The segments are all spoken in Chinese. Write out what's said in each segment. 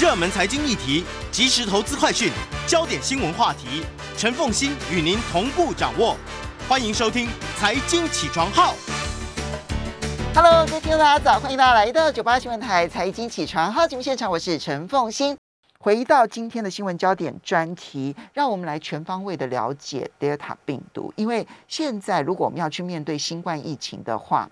热门财经议题、即时投资快讯、焦点新闻话题，陈凤欣与您同步掌握。欢迎收听《财经起床号》。Hello，各位听众大家早，欢迎大家来到九八新闻台财经起床号节目现场，我是陈凤欣。回到今天的新闻焦点专题，让我们来全方位的了解德尔塔病毒，因为现在如果我们要去面对新冠疫情的话，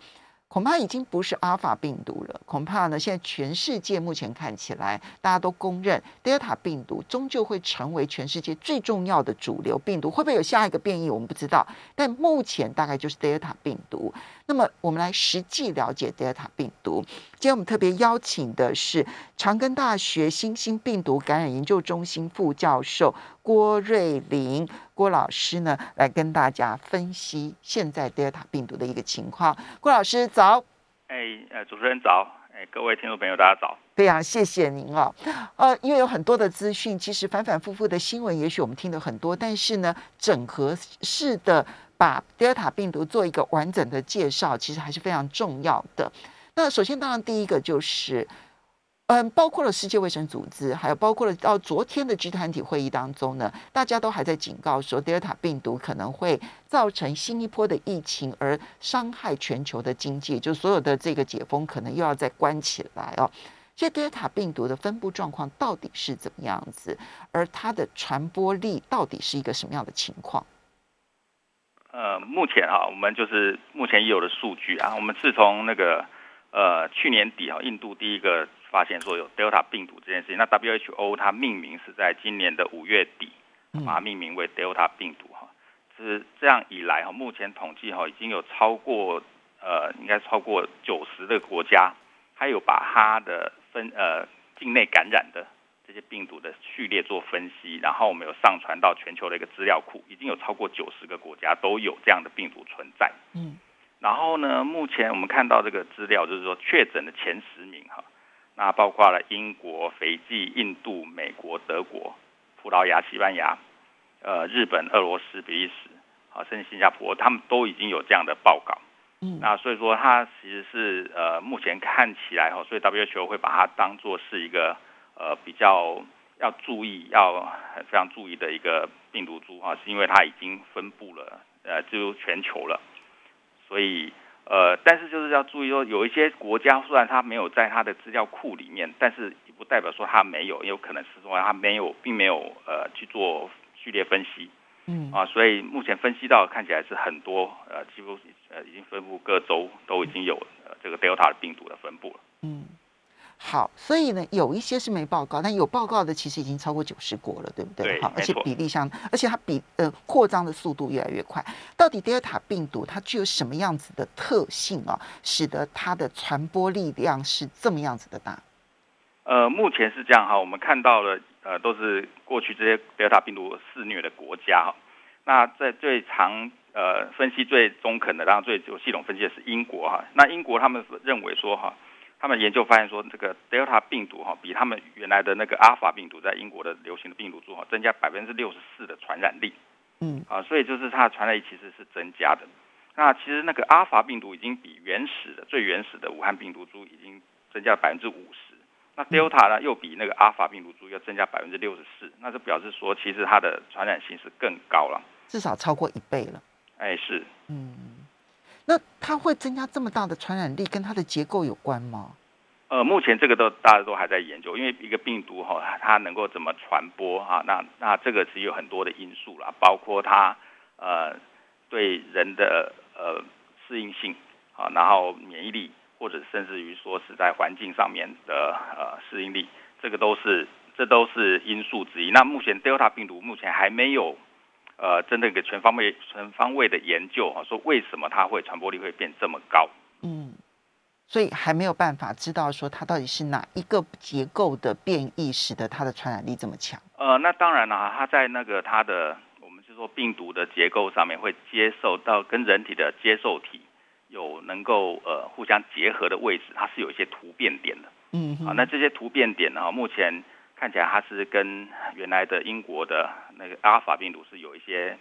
恐怕已经不是阿尔法病毒了，恐怕呢，现在全世界目前看起来，大家都公认德尔塔病毒终究会成为全世界最重要的主流病毒。会不会有下一个变异，我们不知道，但目前大概就是德尔塔病毒。那么，我们来实际了解德尔塔病毒。今天我们特别邀请的是长庚大学新兴病毒感染研究中心副教授郭瑞玲郭老师呢，来跟大家分析现在德尔塔病毒的一个情况。郭老师早，哎，呃，主持人早，哎，各位听众朋友大家早。非常谢谢您哦。呃，因为有很多的资讯，其实反反复复的新闻，也许我们听了很多，但是呢，整合式的把德尔塔病毒做一个完整的介绍，其实还是非常重要的。那首先，当然第一个就是，嗯，包括了世界卫生组织，还有包括了到昨天的 G 团体会议当中呢，大家都还在警告说，德尔塔病毒可能会造成新一波的疫情，而伤害全球的经济，就所有的这个解封可能又要再关起来哦。所以德尔塔病毒的分布状况到底是怎么样子，而它的传播力到底是一个什么样的情况？呃，目前哈，我们就是目前已有的数据啊，我们自从那个呃去年底哈，印度第一个发现说有 Delta 病毒这件事情，那 WHO 它命名是在今年的五月底，把它命名为 Delta 病毒哈。是这样以来哈，目前统计哈已经有超过呃，应该超过九十个国家，还有把它的分呃境内感染的这些病毒的序列做分析，然后我们有上传到全球的一个资料库，已经有超过九十个国家都有这样的病毒存在。嗯，然后呢，目前我们看到这个资料，就是说确诊的前十名哈，那包括了英国、斐济、印度、美国、德国、葡萄牙、西班牙、呃日本、俄罗斯、比利时，好，甚至新加坡，他们都已经有这样的报告。嗯那所以说，它其实是呃，目前看起来哈，所以 WHO 会把它当做是一个呃比较要注意、要非常注意的一个病毒株哈，是因为它已经分布了呃，就全球了，所以呃，但是就是要注意说，有一些国家虽然它没有在它的资料库里面，但是也不代表说它没有，也有可能是说它没有，并没有呃去做序列分析。嗯啊，所以目前分析到看起来是很多呃，几乎呃已经分布各州都已经有呃这个 Delta 的病毒的分布了。嗯，好，所以呢，有一些是没报告，但有报告的其实已经超过九十国了，对不对？对好，而且比例上，而且它比呃扩张的速度越来越快。到底德尔塔病毒它具有什么样子的特性啊，使得它的传播力量是这么样子的大？呃，目前是这样哈，我们看到了呃都是过去这些 Delta 病毒肆虐的国家哈。那在最长呃分析最中肯的，当然最有系统分析的是英国哈。那英国他们认为说哈，他们研究发现说这个 Delta 病毒哈，比他们原来的那个 Alpha 病毒在英国的流行的病毒株哈，增加百分之六十四的传染力。嗯啊，所以就是它的传染力其实是增加的。那其实那个 Alpha 病毒已经比原始的最原始的武汉病毒株已经增加了百分之五十。那 Delta 呢，又比那个 Alpha 病毒株要增加百分之六十四，那就表示说，其实它的传染性是更高了。至少超过一倍了。哎，是，嗯，那它会增加这么大的传染力，跟它的结构有关吗？呃，目前这个都大家都还在研究，因为一个病毒哈、它能够怎么传播啊？那那这个是有很多的因素啦，包括它呃对人的呃适应性啊，然后免疫力，或者甚至于说是在环境上面的呃适应力，这个都是这都是因素之一。那目前 Delta 病毒目前还没有呃真的一个全方位全方位的研究啊，说为什么它会传播力会变这么高？嗯，所以还没有办法知道说它到底是哪一个结构的变异使得它的传染力这么强。呃，那当然了，它在那个它的我们是说病毒的结构上面会接受到跟人体的接受体有能够呃互相结合的位置，它是有一些突变点的。嗯好，啊，那这些突变点呢，目前看起来它是跟原来的英国的那个阿尔法病毒是有一些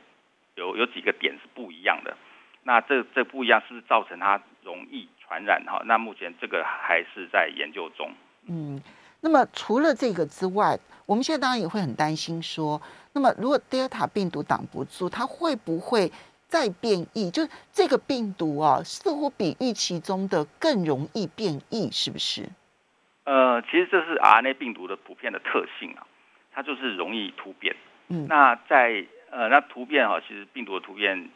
有有几个点是不一样的。那这这不一样是不是造成它容易传染哈？那目前这个还是在研究中。嗯，那么除了这个之外，我们现在当然也会很担心说，那么如果 Delta 病毒挡不住，它会不会再变异？就是这个病毒啊，似乎比预期中的更容易变异，是不是？呃，其实这是 RNA 病毒的普遍的特性啊，它就是容易突变。嗯，那在呃，那突变哈，其实病毒的突变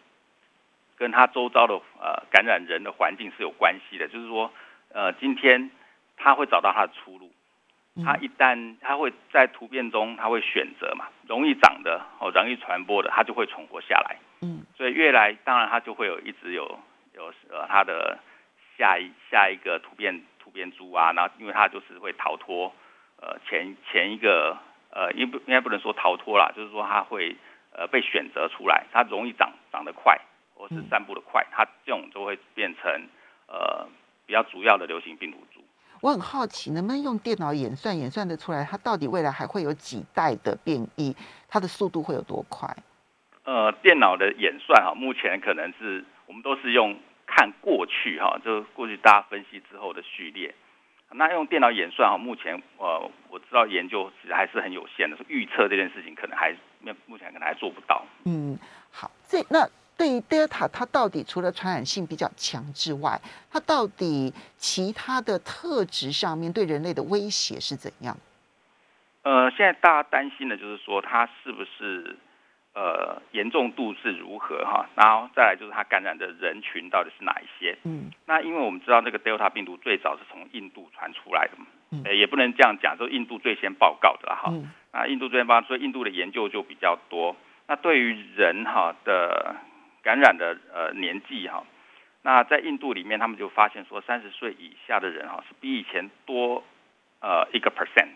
跟它周遭的呃感染人的环境是有关系的。就是说，呃，今天它会找到它的出路，它一旦它会在突变中，它会选择嘛，容易长的哦，容易传播的，它就会存活下来。嗯，所以越来，当然它就会有一直有有呃它的下一下一个突变。突变株啊，然后因为它就是会逃脱，呃，前前一个呃，应不应该不能说逃脱啦，就是说它会呃被选择出来，它容易长长得快，或是散布的快，它这种就会变成呃比较主要的流行病毒株。我很好奇，能不能用电脑演算演算得出来，它到底未来还会有几代的变异，它的速度会有多快？呃，电脑的演算哈，目前可能是我们都是用。看过去哈，就过去大家分析之后的序列，那用电脑演算啊，目前呃我知道研究其实还是很有限的，预测这件事情可能还目目前可能还做不到。嗯，好，这那对于 Delta 它到底除了传染性比较强之外，它到底其他的特质上面对人类的威胁是怎样？呃，现在大家担心的就是说它是不是？呃，严重度是如何哈？然后再来就是它感染的人群到底是哪一些？嗯，那因为我们知道这个 Delta 病毒最早是从印度传出来的嘛，呃，也不能这样讲，就印度最先报告的哈。那印度最先报告，所以印度的研究就比较多。那对于人哈的感染的呃年纪哈，那在印度里面，他们就发现说，三十岁以下的人哈是比以前多呃一个 percent。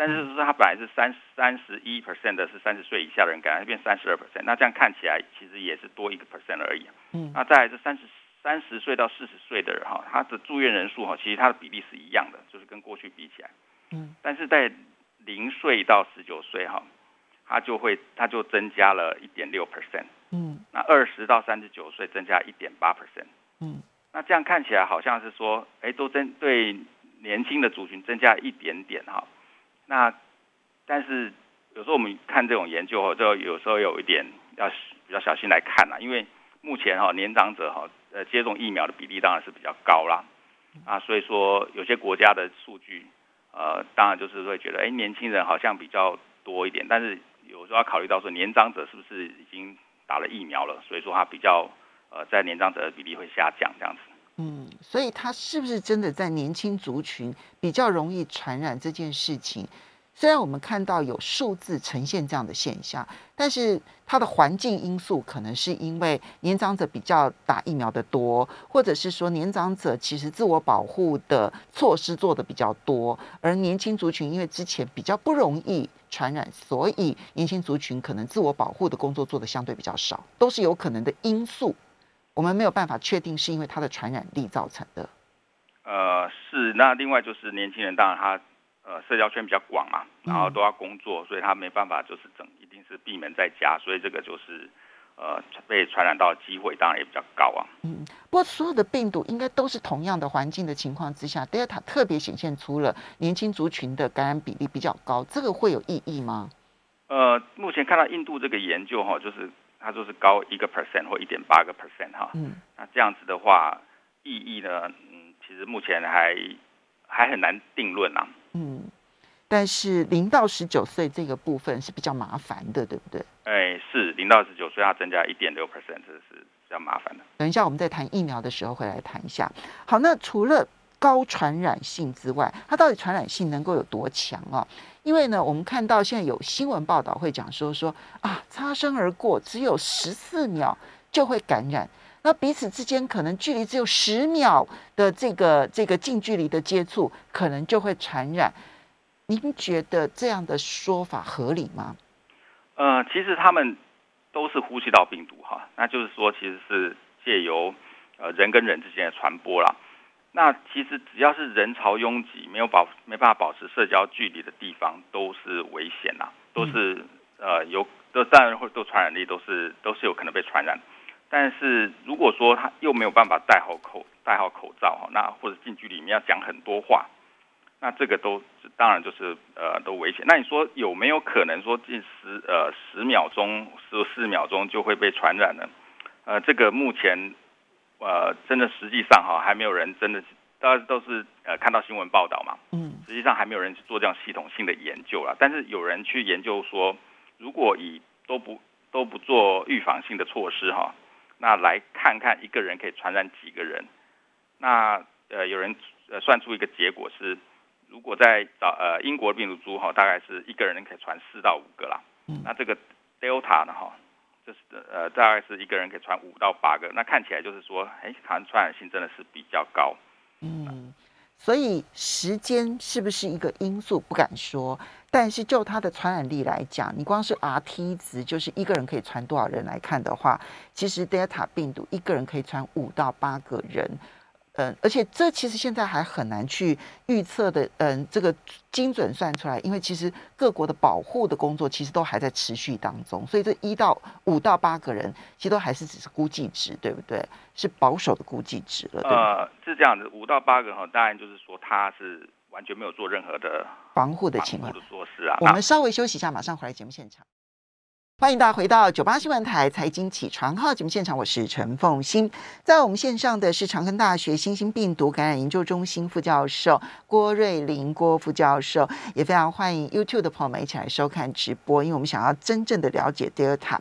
但是说它本来是三三十一 percent 的是三十岁以下的人感染，变三十二 percent，那这样看起来其实也是多一个 percent 而已。嗯，那再来是三十三十岁到四十岁的人哈，他的住院人数哈，其实它的比例是一样的，就是跟过去比起来。嗯，但是在零岁到十九岁哈，它就会它就增加了一点六 percent。嗯，那二十到三十九岁增加一点八 percent。嗯，那这样看起来好像是说，哎，都针对年轻的族群增加一点点哈。那，但是有时候我们看这种研究哦，就有时候有一点要比较小心来看啦，因为目前哈年长者哈呃接种疫苗的比例当然是比较高啦，啊，所以说有些国家的数据呃当然就是会觉得哎年轻人好像比较多一点，但是有时候要考虑到说年长者是不是已经打了疫苗了，所以说他比较呃在年长者的比例会下降这样子。嗯，所以它是不是真的在年轻族群比较容易传染这件事情？虽然我们看到有数字呈现这样的现象，但是它的环境因素可能是因为年长者比较打疫苗的多，或者是说年长者其实自我保护的措施做的比较多，而年轻族群因为之前比较不容易传染，所以年轻族群可能自我保护的工作做的相对比较少，都是有可能的因素。我们没有办法确定是因为它的传染力造成的。呃，是。那另外就是年轻人，当然他呃社交圈比较广嘛，然后都要工作，所以他没办法就是整一定是闭门在家，所以这个就是呃被传染到的机会当然也比较高啊。嗯，不过所有的病毒应该都是同样的环境的情况之下，Delta 特别显现出了年轻族群的感染比例比较高，这个会有意义吗？呃，目前看到印度这个研究哈，就是。它就是高一个 percent 或一点八个 percent 哈，嗯，那这样子的话，意义呢，嗯，其实目前还还很难定论啊，嗯，但是零到十九岁这个部分是比较麻烦的，对不对？哎，是零到十九岁要增加一点六 percent，这是比较麻烦的。等一下我们在谈疫苗的时候会来谈一下。好，那除了高传染性之外，它到底传染性能够有多强啊？因为呢，我们看到现在有新闻报道会讲说说啊，擦身而过只有十四秒就会感染，那彼此之间可能距离只有十秒的这个这个近距离的接触，可能就会传染。您觉得这样的说法合理吗？呃，其实他们都是呼吸道病毒哈，那就是说其实是借由呃人跟人之间的传播啦。那其实只要是人潮拥挤、没有保没办法保持社交距离的地方，都是危险呐，都是呃有都当然会都传染力都是都是有可能被传染。但是如果说他又没有办法戴好口戴好口罩哈，那或者近距离里面要讲很多话，那这个都当然就是呃都危险。那你说有没有可能说近十呃十秒钟、十四秒钟就会被传染呢？呃，这个目前呃真的实际上哈还没有人真的，大家都是呃看到新闻报道嘛，嗯，实际上还没有人去做这样系统性的研究啦。但是有人去研究说，如果以都不都不做预防性的措施哈，那来看看一个人可以传染几个人。那呃有人呃算出一个结果是。如果在找呃英国病毒株哈，大概是一个人可以传四到五个啦。嗯。那这个 Delta 呢哈，就是呃大概是一个人可以传五到八个。那看起来就是说，哎，传染性真的是比较高。嗯。所以时间是不是一个因素？不敢说。但是就它的传染力来讲，你光是 Rt 值，就是一个人可以传多少人来看的话，其实 Delta 病毒一个人可以传五到八个人。嗯，而且这其实现在还很难去预测的，嗯，这个精准算出来，因为其实各国的保护的工作其实都还在持续当中，所以这一到五到八个人，其实都还是只是估计值，对不对？是保守的估计值了。呃，是这样子，五到八个哈，当然就是说他是完全没有做任何的防护的情况的措施啊。我们稍微休息一下，马上回来节目现场。欢迎大家回到九八新闻台财经起床号节目现场，我是陈凤欣。在我们线上的是长庚大学新型病毒感染研究中心副教授郭瑞林郭副教授，也非常欢迎 YouTube 的朋友们一起来收看直播，因为我们想要真正的了解 Delta。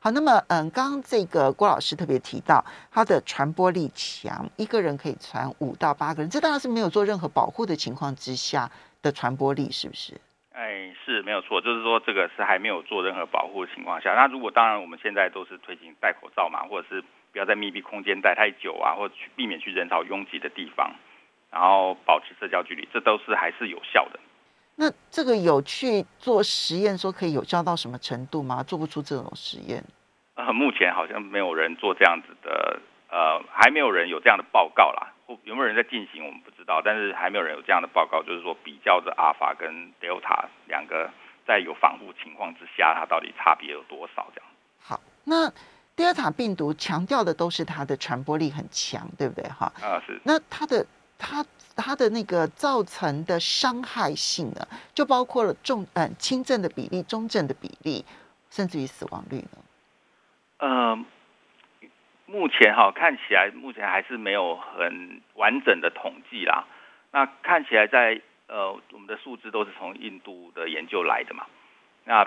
好，那么嗯，刚刚这个郭老师特别提到，它的传播力强，一个人可以传五到八个人，这当然是没有做任何保护的情况之下的传播力，是不是？哎，是没有错，就是说这个是还没有做任何保护的情况下。那如果当然我们现在都是推行戴口罩嘛，或者是不要在密闭空间待太久啊，或者去避免去人潮拥挤的地方，然后保持社交距离，这都是还是有效的。那这个有去做实验，说可以有效到什么程度吗？做不出这种实验？呃，目前好像没有人做这样子的，呃，还没有人有这样的报告啦。有没有人在进行？我们不知道，但是还没有人有这样的报告，就是说比较着阿尔法跟德尔塔两个在有防护情况之下，它到底差别有多少？这样。好，那德尔塔病毒强调的都是它的传播力很强，对不对？哈。啊，是。那它的它它的那个造成的伤害性呢，就包括了重嗯轻症的比例、中症的比例，甚至于死亡率呢？嗯。目前哈看起来，目前还是没有很完整的统计啦。那看起来在呃，我们的数字都是从印度的研究来的嘛。那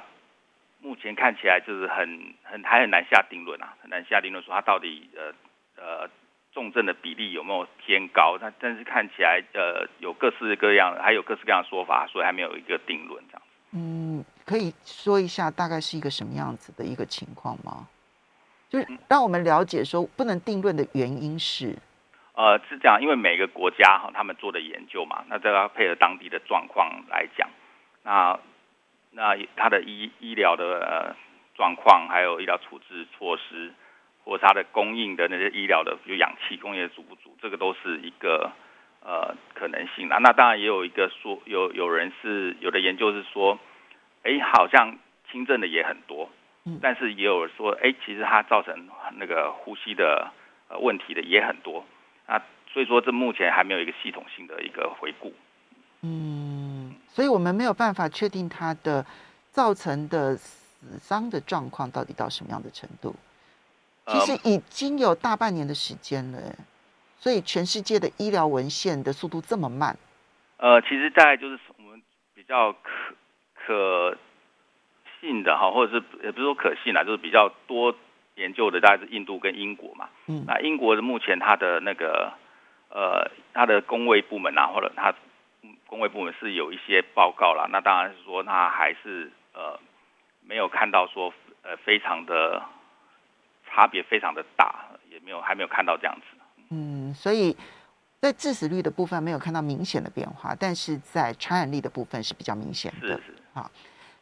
目前看起来就是很很还很难下定论啊，很难下定论说它到底呃呃重症的比例有没有偏高。那但是看起来呃有各式各样，还有各式各样的说法，所以还没有一个定论这样。嗯，可以说一下大概是一个什么样子的一个情况吗？就是让我们了解说不能定论的原因是，呃，是这样，因为每个国家哈他们做的研究嘛，那都要配合当地的状况来讲，那那他的医医疗的状况，还有医疗处置措施，或他的供应的那些医疗的，比如氧气供应足不足，这个都是一个呃可能性啊。那当然也有一个说，有有人是有的研究是说，哎，好像轻症的也很多。但是也有说，哎，其实它造成那个呼吸的呃问题的也很多啊，所以说这目前还没有一个系统性的一个回顾。嗯，所以我们没有办法确定它的造成的死伤的状况到底到什么样的程度。其实已经有大半年的时间了，所以全世界的医疗文献的速度这么慢。呃，其实大概就是我们比较可可。信的哈，或者是也不是说可信啦，就是比较多研究的，大概是印度跟英国嘛。嗯，那英国的目前它的那个呃，它的工卫部门啊，或者它工卫部门是有一些报告啦。那当然是说，它还是呃没有看到说呃非常的差别非常的大，也没有还没有看到这样子。嗯，所以在致死率的部分没有看到明显的变化，但是在传染力的部分是比较明显的。是是啊。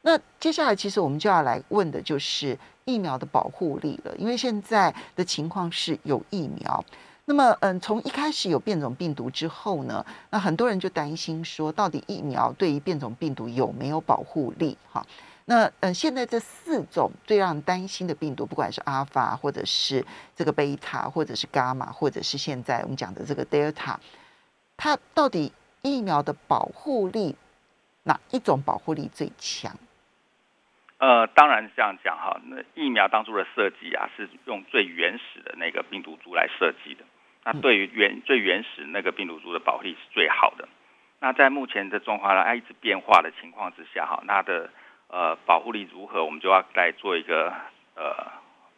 那接下来，其实我们就要来问的就是疫苗的保护力了，因为现在的情况是有疫苗。那么，嗯，从一开始有变种病毒之后呢，那很多人就担心说，到底疫苗对于变种病毒有没有保护力？哈，那嗯，现在这四种最让人担心的病毒，不管是阿尔法，或者是这个贝塔，或者是伽马，或者是现在我们讲的这个德尔塔，它到底？疫苗的保护力，哪一种保护力最强？呃，当然这样讲哈，那疫苗当初的设计啊，是用最原始的那个病毒株来设计的。那对于原最原始那个病毒株的保护力是最好的。那在目前的状况呢，一直变化的情况之下哈，那的呃保护力如何，我们就要来做一个呃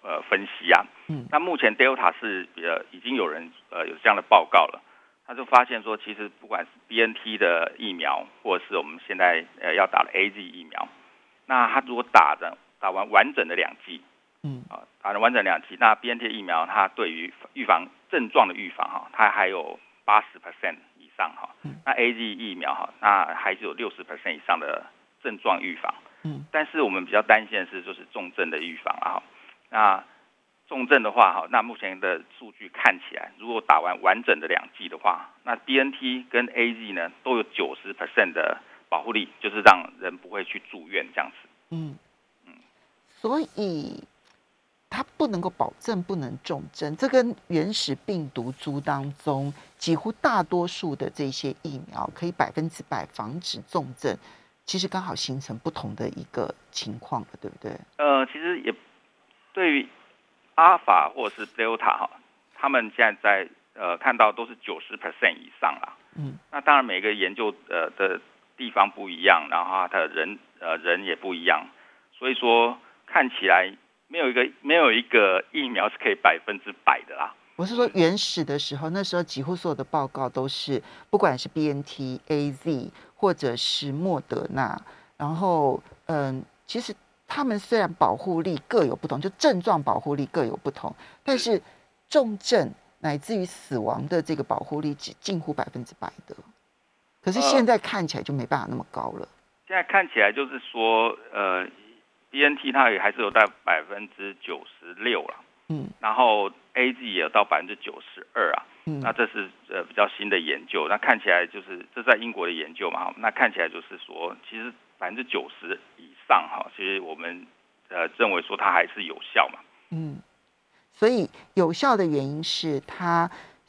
呃分析啊。嗯。那目前 Delta 是呃已经有人呃有这样的报告了，他就发现说，其实不管是 BNT 的疫苗，或者是我们现在呃要打的 AZ 疫苗。那他如果打的打完完整的两剂，嗯。啊，打完完整两剂，那 B N T 疫苗它对于预防症状的预防哈，它还有八十 percent 以上哈，那 A Z 疫苗哈，那还是有六十 percent 以上的症状预防，嗯，但是我们比较担心的是就是重症的预防啊，那重症的话哈，那目前的数据看起来，如果打完完整的两剂的话，那 B N T 跟 A Z 呢都有九十 percent 的。保护力就是让人不会去住院这样子。嗯嗯，所以它不能够保证不能重症，这跟原始病毒株当中几乎大多数的这些疫苗可以百分之百防止重症，其实刚好形成不同的一个情况了，对不对？呃，其实也对于阿尔法或者是 Delta 哈，他们现在在呃看到都是九十 percent 以上了。嗯，那当然每个研究呃的。地方不一样，然后他的人呃人也不一样，所以说看起来没有一个没有一个疫苗是可以百分之百的啦。我是说原始的时候，那时候几乎所有的报告都是，不管是 B N T A Z 或者是莫德纳，然后嗯，其实他们虽然保护力各有不同，就症状保护力各有不同，但是重症乃至于死亡的这个保护力只近乎百分之百的。可是现在看起来就没办法那么高了。现在看起来就是说，呃，B N T 它也还是有到百分之九十六了，嗯，然后 A Z 也有到百分之九十二啊，嗯，那这是呃比较新的研究，那看起来就是这在英国的研究嘛，那看起来就是说，其实百分之九十以上哈，其实我们呃认为说它还是有效嘛，嗯，所以有效的原因是它。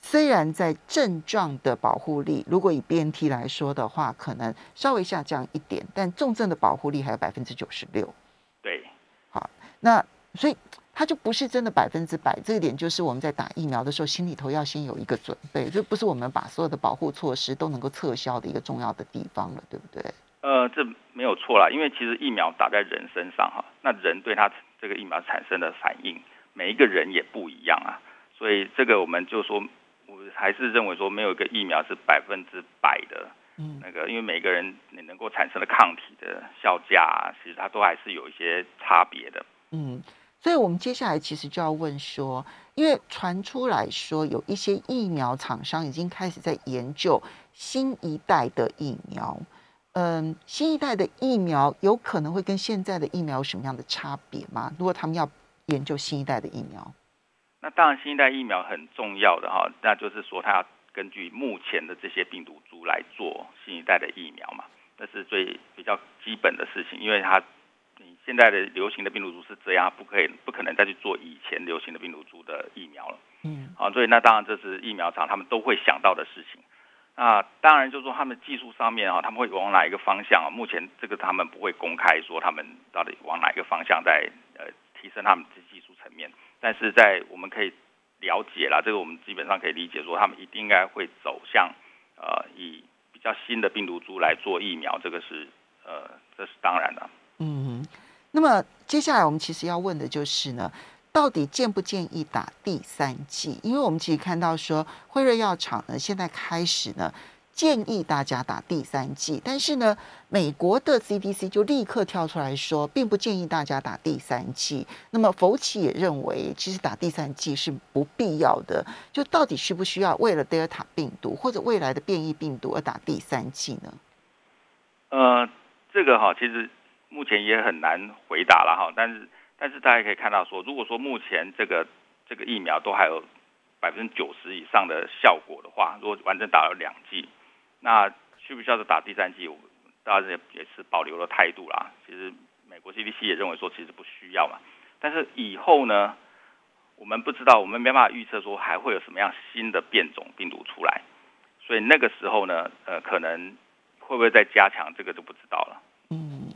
虽然在症状的保护力，如果以 B N T 来说的话，可能稍微下降一点，但重症的保护力还有百分之九十六。对，好，那所以它就不是真的百分之百。这一点就是我们在打疫苗的时候，心里头要先有一个准备，这不是我们把所有的保护措施都能够撤销的一个重要的地方了，对不对？呃，这没有错啦，因为其实疫苗打在人身上哈，那人对他这个疫苗产生的反应，每一个人也不一样啊，所以这个我们就说。我还是认为说没有一个疫苗是百分之百的，嗯，那个因为每个人你能够产生的抗体的效价，其实它都还是有一些差别的。嗯，所以我们接下来其实就要问说，因为传出来说有一些疫苗厂商已经开始在研究新一代的疫苗，嗯，新一代的疫苗有可能会跟现在的疫苗有什么样的差别吗？如果他们要研究新一代的疫苗？那当然，新一代疫苗很重要的哈，那就是说它要根据目前的这些病毒株来做新一代的疫苗嘛，那是最比较基本的事情，因为它你现在的流行的病毒株是这样，不可以不可能再去做以前流行的病毒株的疫苗了。嗯，好，所以那当然这是疫苗厂他们都会想到的事情。那当然就是说他们技术上面啊，他们会往哪一个方向啊？目前这个他们不会公开说他们到底往哪一个方向在呃提升他们的技术层面。但是在我们可以了解啦，这个我们基本上可以理解说，他们一定应该会走向呃以比较新的病毒株来做疫苗，这个是呃这是当然的。嗯，那么接下来我们其实要问的就是呢，到底建不建议打第三剂？因为我们其实看到说，辉瑞药厂呢现在开始呢。建议大家打第三剂，但是呢，美国的 CDC 就立刻跳出来说，并不建议大家打第三剂。那么，福奇也认为，其实打第三剂是不必要的。就到底需不需要为了德尔塔病毒或者未来的变异病毒而打第三剂呢？呃，这个哈，其实目前也很难回答了哈。但是，但是大家可以看到说，如果说目前这个这个疫苗都还有百分之九十以上的效果的话，如果完整打了两剂。那需不需要打第三剂？大家也也是保留了态度啦。其实美国 CDC 也认为说，其实不需要嘛。但是以后呢，我们不知道，我们没办法预测说还会有什么样新的变种病毒出来。所以那个时候呢，呃，可能会不会再加强，这个就不知道了。嗯，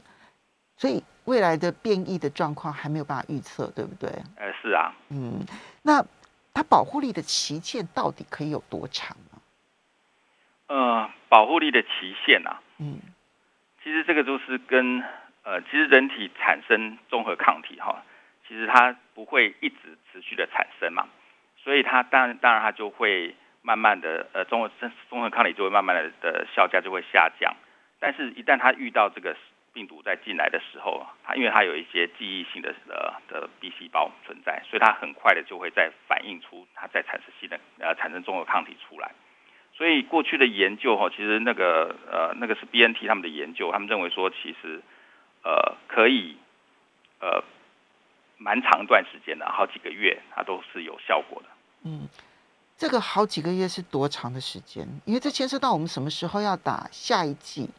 所以未来的变异的状况还没有办法预测，对不对？呃，是啊，嗯，那它保护力的期限到底可以有多长呢？呃，保护力的期限啊，嗯。其实这个就是跟呃，其实人体产生综合抗体哈，其实它不会一直持续的产生嘛，所以它当然当然它就会慢慢的呃综合综合抗体就会慢慢的的效价就会下降，但是一旦它遇到这个病毒在进来的时候，它因为它有一些记忆性的呃的 B 细胞存在，所以它很快的就会再反映出它再产生新的呃产生综合抗体出来。所以过去的研究哈，其实那个呃那个是 BNT 他们的研究，他们认为说其实呃可以呃蛮长一段时间的，好几个月它都是有效果的。嗯，这个好几个月是多长的时间？因为这牵涉到我们什么时候要打下一季。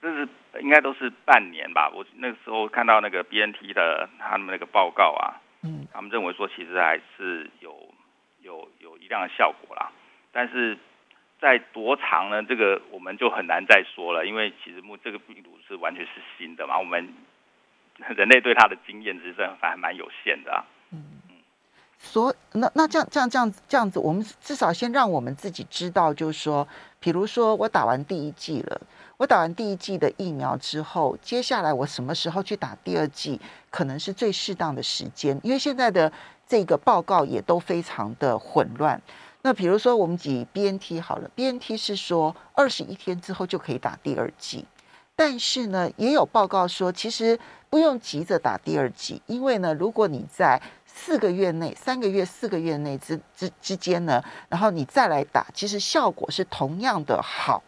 这是应该都是半年吧？我那个时候看到那个 BNT 的他们那个报告啊，嗯他们认为说其实还是有有有一定的效果啦，但是在多长呢？这个我们就很难再说了，因为其实目这个病毒是完全是新的嘛，我们人类对它的经验其实还蛮有限的啊。所那那这样这样这样子这样子，我们至少先让我们自己知道，就是说，比如说我打完第一剂了，我打完第一剂的疫苗之后，接下来我什么时候去打第二剂，可能是最适当的时间，因为现在的这个报告也都非常的混乱。那比如说我们以 BNT 好了，BNT 是说二十一天之后就可以打第二剂，但是呢，也有报告说，其实不用急着打第二剂，因为呢，如果你在四个月内、三个月、四个月内之之之间呢，然后你再来打，其实效果是同样的好。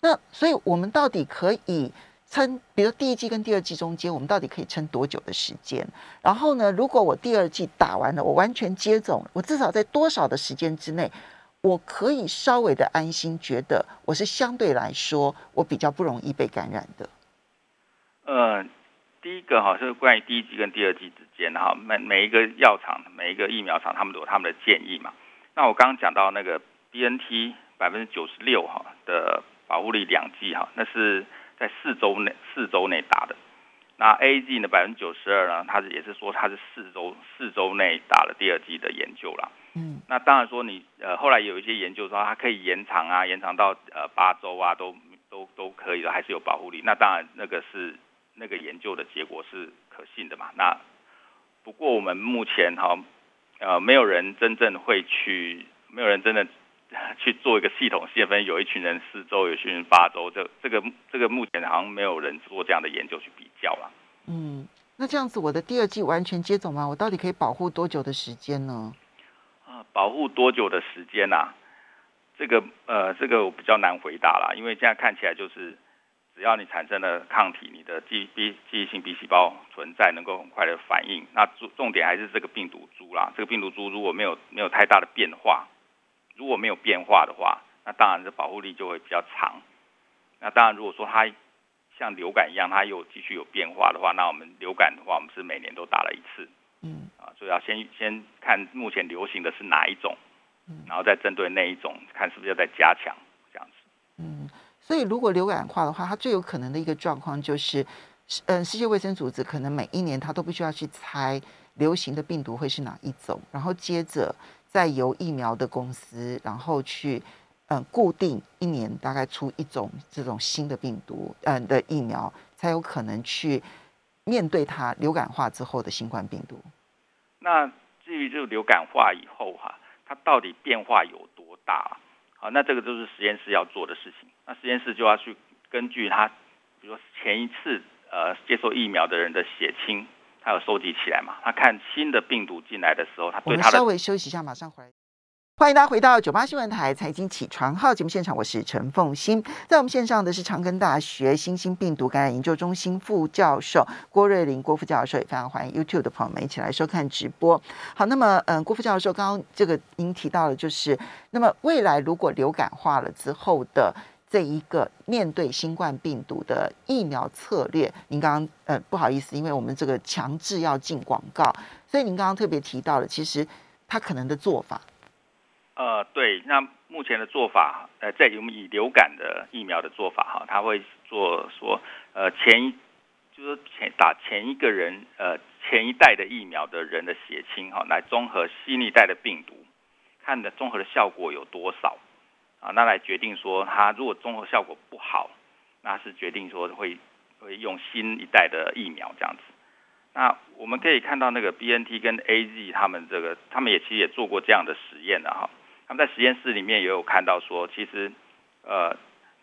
那所以，我们到底可以撑，比如第一季跟第二季中间，我们到底可以撑多久的时间？然后呢，如果我第二季打完了，我完全接种，我至少在多少的时间之内，我可以稍微的安心，觉得我是相对来说我比较不容易被感染的。呃，第一个哈是关于第一季跟第二季之间哈，每每一个药厂、每一个疫苗厂，他们都有他们的建议嘛。那我刚刚讲到那个 BNT 百分之九十六哈的保护力两剂哈，那是在四周内四周内打的。那 A G 呢百分之九十二呢，它是也是说它是四周四周内打了第二剂的研究啦。嗯那当然说你呃后来有一些研究说它可以延长啊，延长到呃八周啊，都都都可以的，还是有保护力。那当然那个是那个研究的结果是可信的嘛。那不过我们目前哈呃没有人真正会去，没有人真的 去做一个系统性分析，有一群人四周，有一群人八周，这这个这个目前好像没有人做这样的研究去比较了。嗯，那这样子，我的第二季完全接种完，我到底可以保护多久的时间呢？啊，保护多久的时间呐、这个呃，这个我比较难回答啦，因为现在看起来就是，只要你产生了抗体，你的记 B 记忆性 B 细胞存在，能够很快的反应。那重重点还是这个病毒株啦，这个病毒株如果没有没有太大的变化，如果没有变化的话，那当然这保护力就会比较长。那当然，如果说它像流感一样，它有继续有变化的话，那我们流感的话，我们是每年都打了一次。嗯啊，所以要先先看目前流行的是哪一种，嗯然后再针对那一种，看是不是要再加强这样子。嗯，所以如果流感化的话，它最有可能的一个状况就是，嗯，世界卫生组织可能每一年它都必须要去猜流行的病毒会是哪一种，然后接着再由疫苗的公司，然后去嗯固定一年大概出一种这种新的病毒嗯的疫苗，才有可能去面对它流感化之后的新冠病毒。那至于这个流感化以后哈、它到底变化有多大啊？好，那这个就是实验室要做的事情。那实验室就要去根据它，比如说前一次呃接受疫苗的人的血清，它有收集起来嘛？他看新的病毒进来的时候，他对它的稍微休息一下，马上回来。欢迎大家回到九八新闻台财经起床号节目现场，我是陈凤欣。在我们线上的是长庚大学新兴病毒感染研究中心副教授郭瑞林郭副教授，也非常欢迎 YouTube 的朋友们一起来收看直播。好，那么嗯，郭副教授刚刚这个您提到了，就是那么未来如果流感化了之后的这一个面对新冠病毒的疫苗策略，您刚刚呃不好意思，因为我们这个强制要进广告，所以您刚刚特别提到了，其实他可能的做法。呃，对，那目前的做法，呃，在我们以流感的疫苗的做法哈，他会做说，呃，前一就是前打前一个人，呃，前一代的疫苗的人的血清哈，来综合新一代的病毒，看的综合的效果有多少啊？那来决定说，它如果综合效果不好，那是决定说会会用新一代的疫苗这样子。那我们可以看到那个 B N T 跟 A Z 他们这个，他们也其实也做过这样的实验的哈。他们在实验室里面也有看到说，其实呃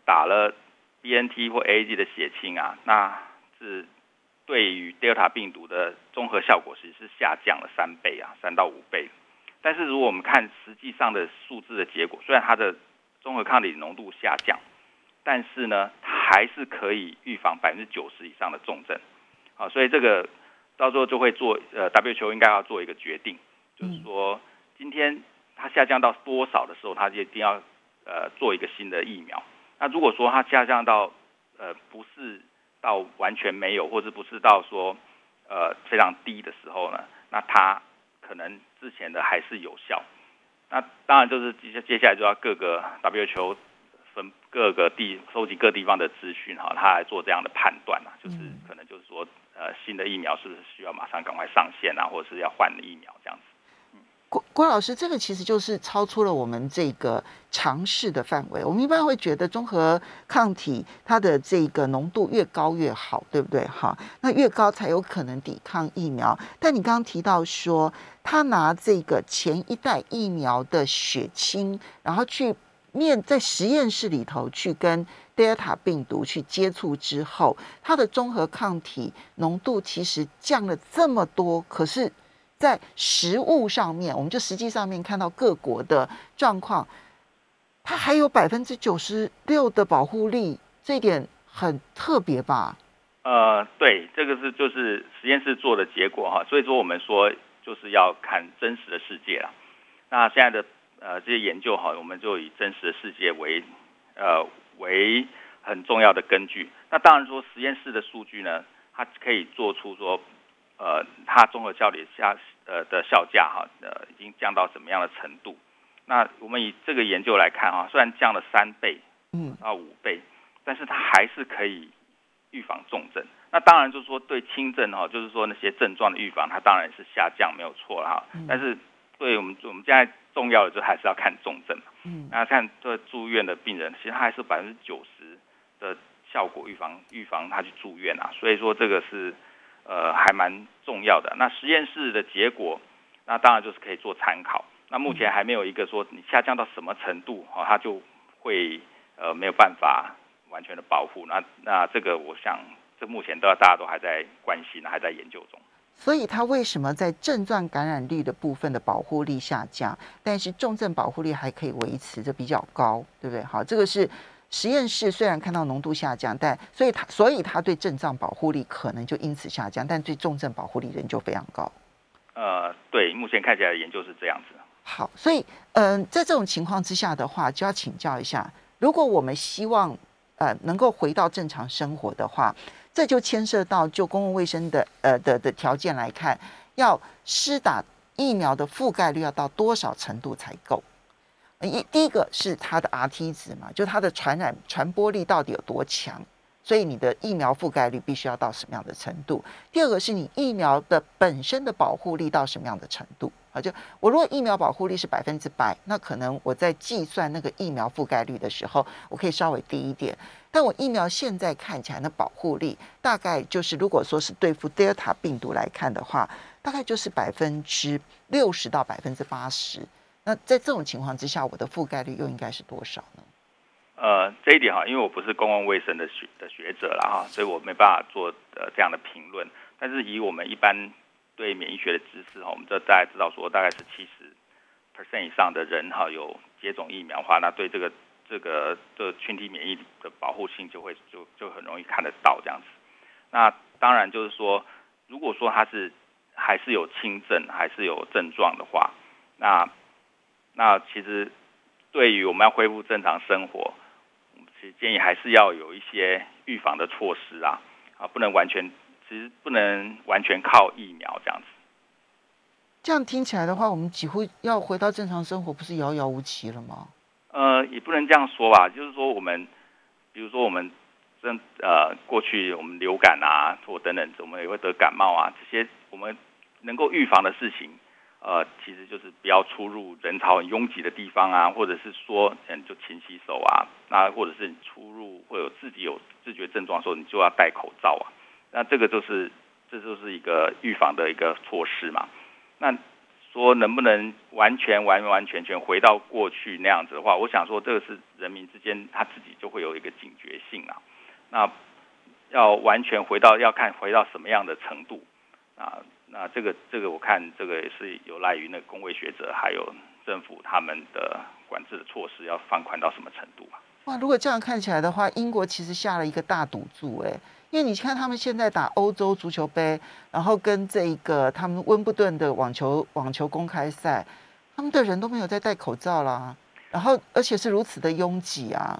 打了 B N T 或 A Z 的血清啊，那是对于 Delta 病毒的综合效果其实是下降了三倍啊，三到五倍。但是如果我们看实际上的数字的结果，虽然它的综合抗体浓度下降，但是呢，还是可以预防百分之九十以上的重症。好，所以这个。到时候就会做，呃，W 球应该要做一个决定，就是说，今天它下降到多少的时候，它就一定要呃做一个新的疫苗。那如果说它下降到呃不是到完全没有，或者不是到说呃非常低的时候呢，那它可能之前的还是有效。那当然就是接接下来就要各个 W 球分各个地收集各地方的资讯哈，他来做这样的判断啊，就是可能就是说。呃，新的疫苗是不是需要马上赶快上线啊，或者是要换疫苗这样子？郭郭老师，这个其实就是超出了我们这个尝试的范围。我们一般会觉得综合抗体它的这个浓度越高越好，对不对？哈，那越高才有可能抵抗疫苗。但你刚刚提到说，他拿这个前一代疫苗的血清，然后去面在实验室里头去跟。德尔塔病毒去接触之后，它的综合抗体浓度其实降了这么多，可是，在实物上面，我们就实际上面看到各国的状况，它还有百分之九十六的保护力，这一点很特别吧？呃，对，这个是就是实验室做的结果哈，所以说我们说就是要看真实的世界了。那现在的呃这些研究哈，我们就以真实的世界为呃。为很重要的根据。那当然说实验室的数据呢，它可以做出说，呃，它综合效率下呃的效价哈，呃，已经降到什么样的程度？那我们以这个研究来看哈，虽然降了三倍，嗯，到五倍，但是它还是可以预防重症。那当然就是说对轻症哈，就是说那些症状的预防，它当然是下降没有错了哈。但是对我们我们现在重要的就还是要看重症嘛。嗯，那看这住院的病人，其实他还是百分之九十的效果预防预防他去住院啊。所以说这个是呃还蛮重要的。那实验室的结果，那当然就是可以做参考。那目前还没有一个说你下降到什么程度啊，它就会呃没有办法完全的保护。那那这个我想这目前都要大家都还在关心，还在研究中。所以它为什么在症状感染率的部分的保护力下降，但是重症保护力还可以维持着比较高，对不对？好，这个是实验室虽然看到浓度下降，但所以它所以它对症状保护力可能就因此下降，但对重症保护力仍旧非常高。呃，对，目前看起来研究是这样子。好，所以嗯，在这种情况之下的话，就要请教一下，如果我们希望呃能够回到正常生活的话。这就牵涉到就公共卫生的呃的的条件来看，要施打疫苗的覆盖率要到多少程度才够？一第一个是它的 Rt 值嘛，就它的传染传播力到底有多强？所以你的疫苗覆盖率必须要到什么样的程度？第二个是你疫苗的本身的保护力到什么样的程度？啊，就我如果疫苗保护力是百分之百，那可能我在计算那个疫苗覆盖率的时候，我可以稍微低一点。但我疫苗现在看起来的保护力，大概就是如果说是对付德尔塔病毒来看的话，大概就是百分之六十到百分之八十。那在这种情况之下，我的覆盖率又应该是多少呢？呃，这一点哈，因为我不是公共卫生的学的学者了哈，所以我没办法做呃这样的评论。但是以我们一般对免疫学的知识哈，我们这大概知道说，大概是七十 percent 以上的人哈有接种疫苗的话，那对这个。这个的群体免疫的保护性就会就就很容易看得到这样子。那当然就是说，如果说他是还是有轻症，还是有症状的话，那那其实对于我们要恢复正常生活，其实建议还是要有一些预防的措施啊啊，不能完全其实不能完全靠疫苗这样子。这样听起来的话，我们几乎要回到正常生活，不是遥遥无期了吗？呃，也不能这样说吧，就是说我们，比如说我们真呃过去我们流感啊或等等，我们也会得感冒啊，这些我们能够预防的事情。呃，其实就是不要出入人潮很拥挤的地方啊，或者是说，嗯，就勤洗手啊，那或者是你出入会有自己有自觉症状的时候，你就要戴口罩啊。那这个就是，这就是一个预防的一个措施嘛。那说能不能完全完完全全回到过去那样子的话，我想说这个是人民之间他自己就会有一个警觉性啊。那要完全回到要看回到什么样的程度啊。那这个这个我看这个也是有赖于那个工位学者还有政府他们的管制的措施要放宽到什么程度啊？哇，如果这样看起来的话，英国其实下了一个大赌注哎，因为你看他们现在打欧洲足球杯，然后跟这个他们温布顿的网球网球公开赛，他们的人都没有在戴口罩啦，然后而且是如此的拥挤啊。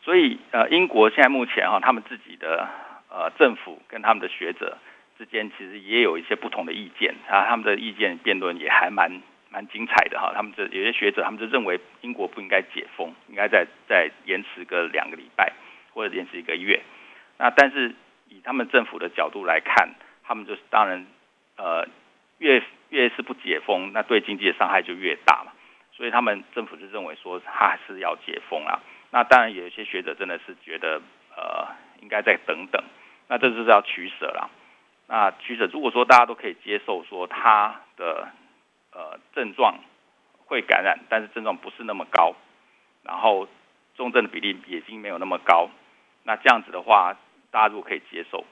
所以呃，英国现在目前哈，他们自己的呃政府跟他们的学者。之间其实也有一些不同的意见啊，他们的意见辩论也还蛮蛮精彩的哈。他们这有些学者，他们就认为英国不应该解封，应该再再延迟个两个礼拜或者延迟一个月。那但是以他们政府的角度来看，他们就是当然呃越越是不解封，那对经济的伤害就越大嘛。所以他们政府就认为说他还是要解封啊。那当然有一些学者真的是觉得呃应该再等等，那这就是要取舍了。那取舍，如果说大家都可以接受，说他的呃症状会感染，但是症状不是那么高，然后重症的比例已经没有那么高，那这样子的话，大家如果可以接受，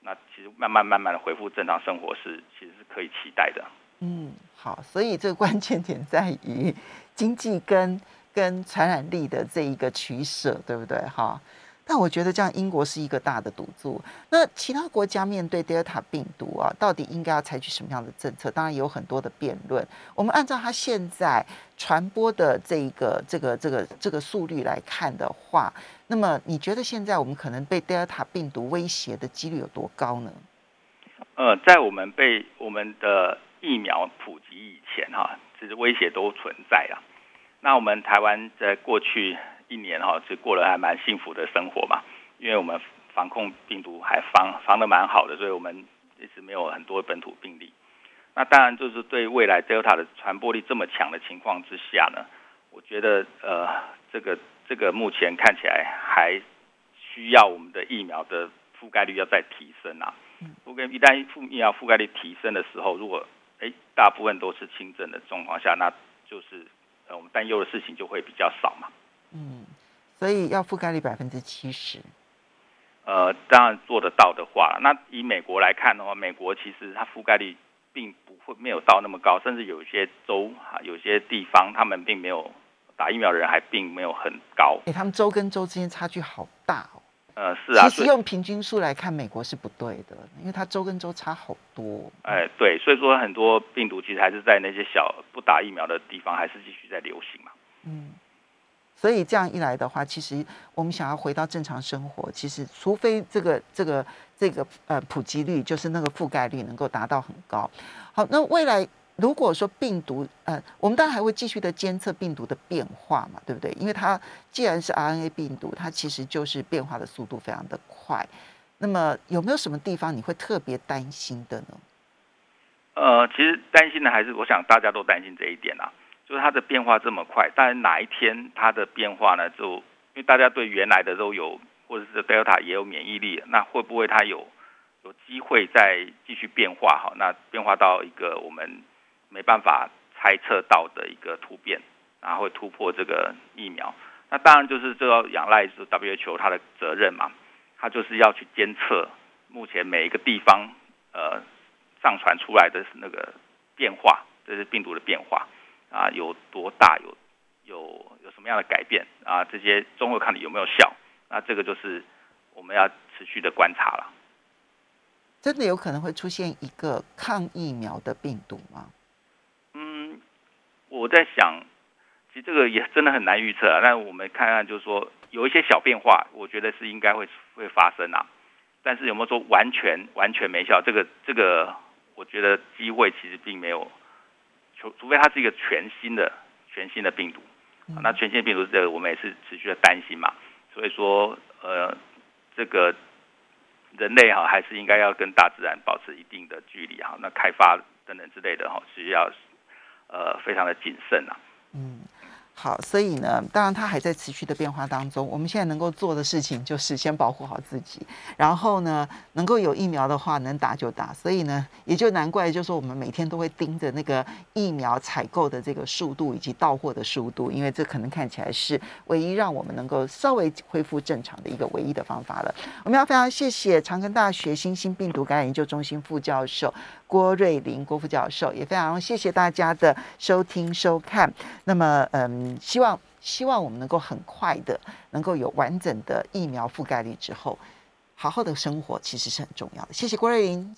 那其实慢慢慢慢的恢复正常生活是其实是可以期待的。嗯，好，所以这个关键点在于经济跟跟传染力的这一个取舍，对不对？哈。但我觉得这样，英国是一个大的赌注。那其他国家面对德尔塔病毒啊，到底应该要采取什么样的政策？当然有很多的辩论。我们按照它现在传播的这一个、这个、这个、这个速率来看的话，那么你觉得现在我们可能被德尔塔病毒威胁的几率有多高呢？呃，在我们被我们的疫苗普及以前，哈，其实威胁都存在啊。那我们台湾在过去。一年哈，是过了还蛮幸福的生活嘛，因为我们防控病毒还防防的蛮好的，所以我们一直没有很多本土病例。那当然就是对未来 Delta 的传播力这么强的情况之下呢，我觉得呃，这个这个目前看起来还需要我们的疫苗的覆盖率要再提升啊。覆盖一旦覆疫苗覆盖率提升的时候，如果哎大部分都是轻症的状况下，那就是呃我们担忧的事情就会比较少嘛。嗯，所以要覆盖率百分之七十。呃，当然做得到的话，那以美国来看的话，美国其实它覆盖率并不会没有到那么高，甚至有些州哈，有些地方他们并没有打疫苗的人还并没有很高。哎，他们州跟州之间差距好大哦。呃，是啊。其实用平均数来看，美国是不对的，因为它州跟州差好多。哎，对，所以说很多病毒其实还是在那些小不打疫苗的地方，还是继续在流行嘛。嗯。所以这样一来的话，其实我们想要回到正常生活，其实除非这个这个这个呃普及率，就是那个覆盖率能够达到很高。好，那未来如果说病毒呃，我们当然还会继续的监测病毒的变化嘛，对不对？因为它既然是 RNA 病毒，它其实就是变化的速度非常的快。那么有没有什么地方你会特别担心的呢？呃，其实担心的还是我想大家都担心这一点啊。就是它的变化这么快，但是哪一天它的变化呢？就因为大家对原来的都有，或者是 Delta 也有免疫力，那会不会它有有机会再继续变化？哈，那变化到一个我们没办法猜测到的一个突变，然后会突破这个疫苗。那当然就是这要仰赖是 WHO 它的责任嘛，它就是要去监测目前每一个地方呃上传出来的那个变化，这是病毒的变化。啊，有多大？有有有什么样的改变？啊，这些综合看你有没有效？那这个就是我们要持续的观察了。真的有可能会出现一个抗疫苗的病毒吗？嗯，我在想，其实这个也真的很难预测啊。那我们看看，就是说有一些小变化，我觉得是应该会会发生啊。但是有没有说完全完全没效？这个这个，我觉得机会其实并没有。除除非它是一个全新的、全新的病毒，那全新的病毒这个我们也是持续的担心嘛，所以说呃这个人类哈还是应该要跟大自然保持一定的距离哈，那开发等等之类的哈是要呃非常的谨慎啊。嗯。好，所以呢，当然它还在持续的变化当中。我们现在能够做的事情就是先保护好自己，然后呢，能够有疫苗的话，能打就打。所以呢，也就难怪，就是说我们每天都会盯着那个疫苗采购的这个速度以及到货的速度，因为这可能看起来是唯一让我们能够稍微恢复正常的一个唯一的方法了。我们要非常谢谢长庚大学新兴病毒感染研究中心副教授郭瑞林郭副教授，也非常谢谢大家的收听收看。那么，嗯。希望希望我们能够很快的能够有完整的疫苗覆盖率之后，好好的生活其实是很重要的。谢谢郭瑞林。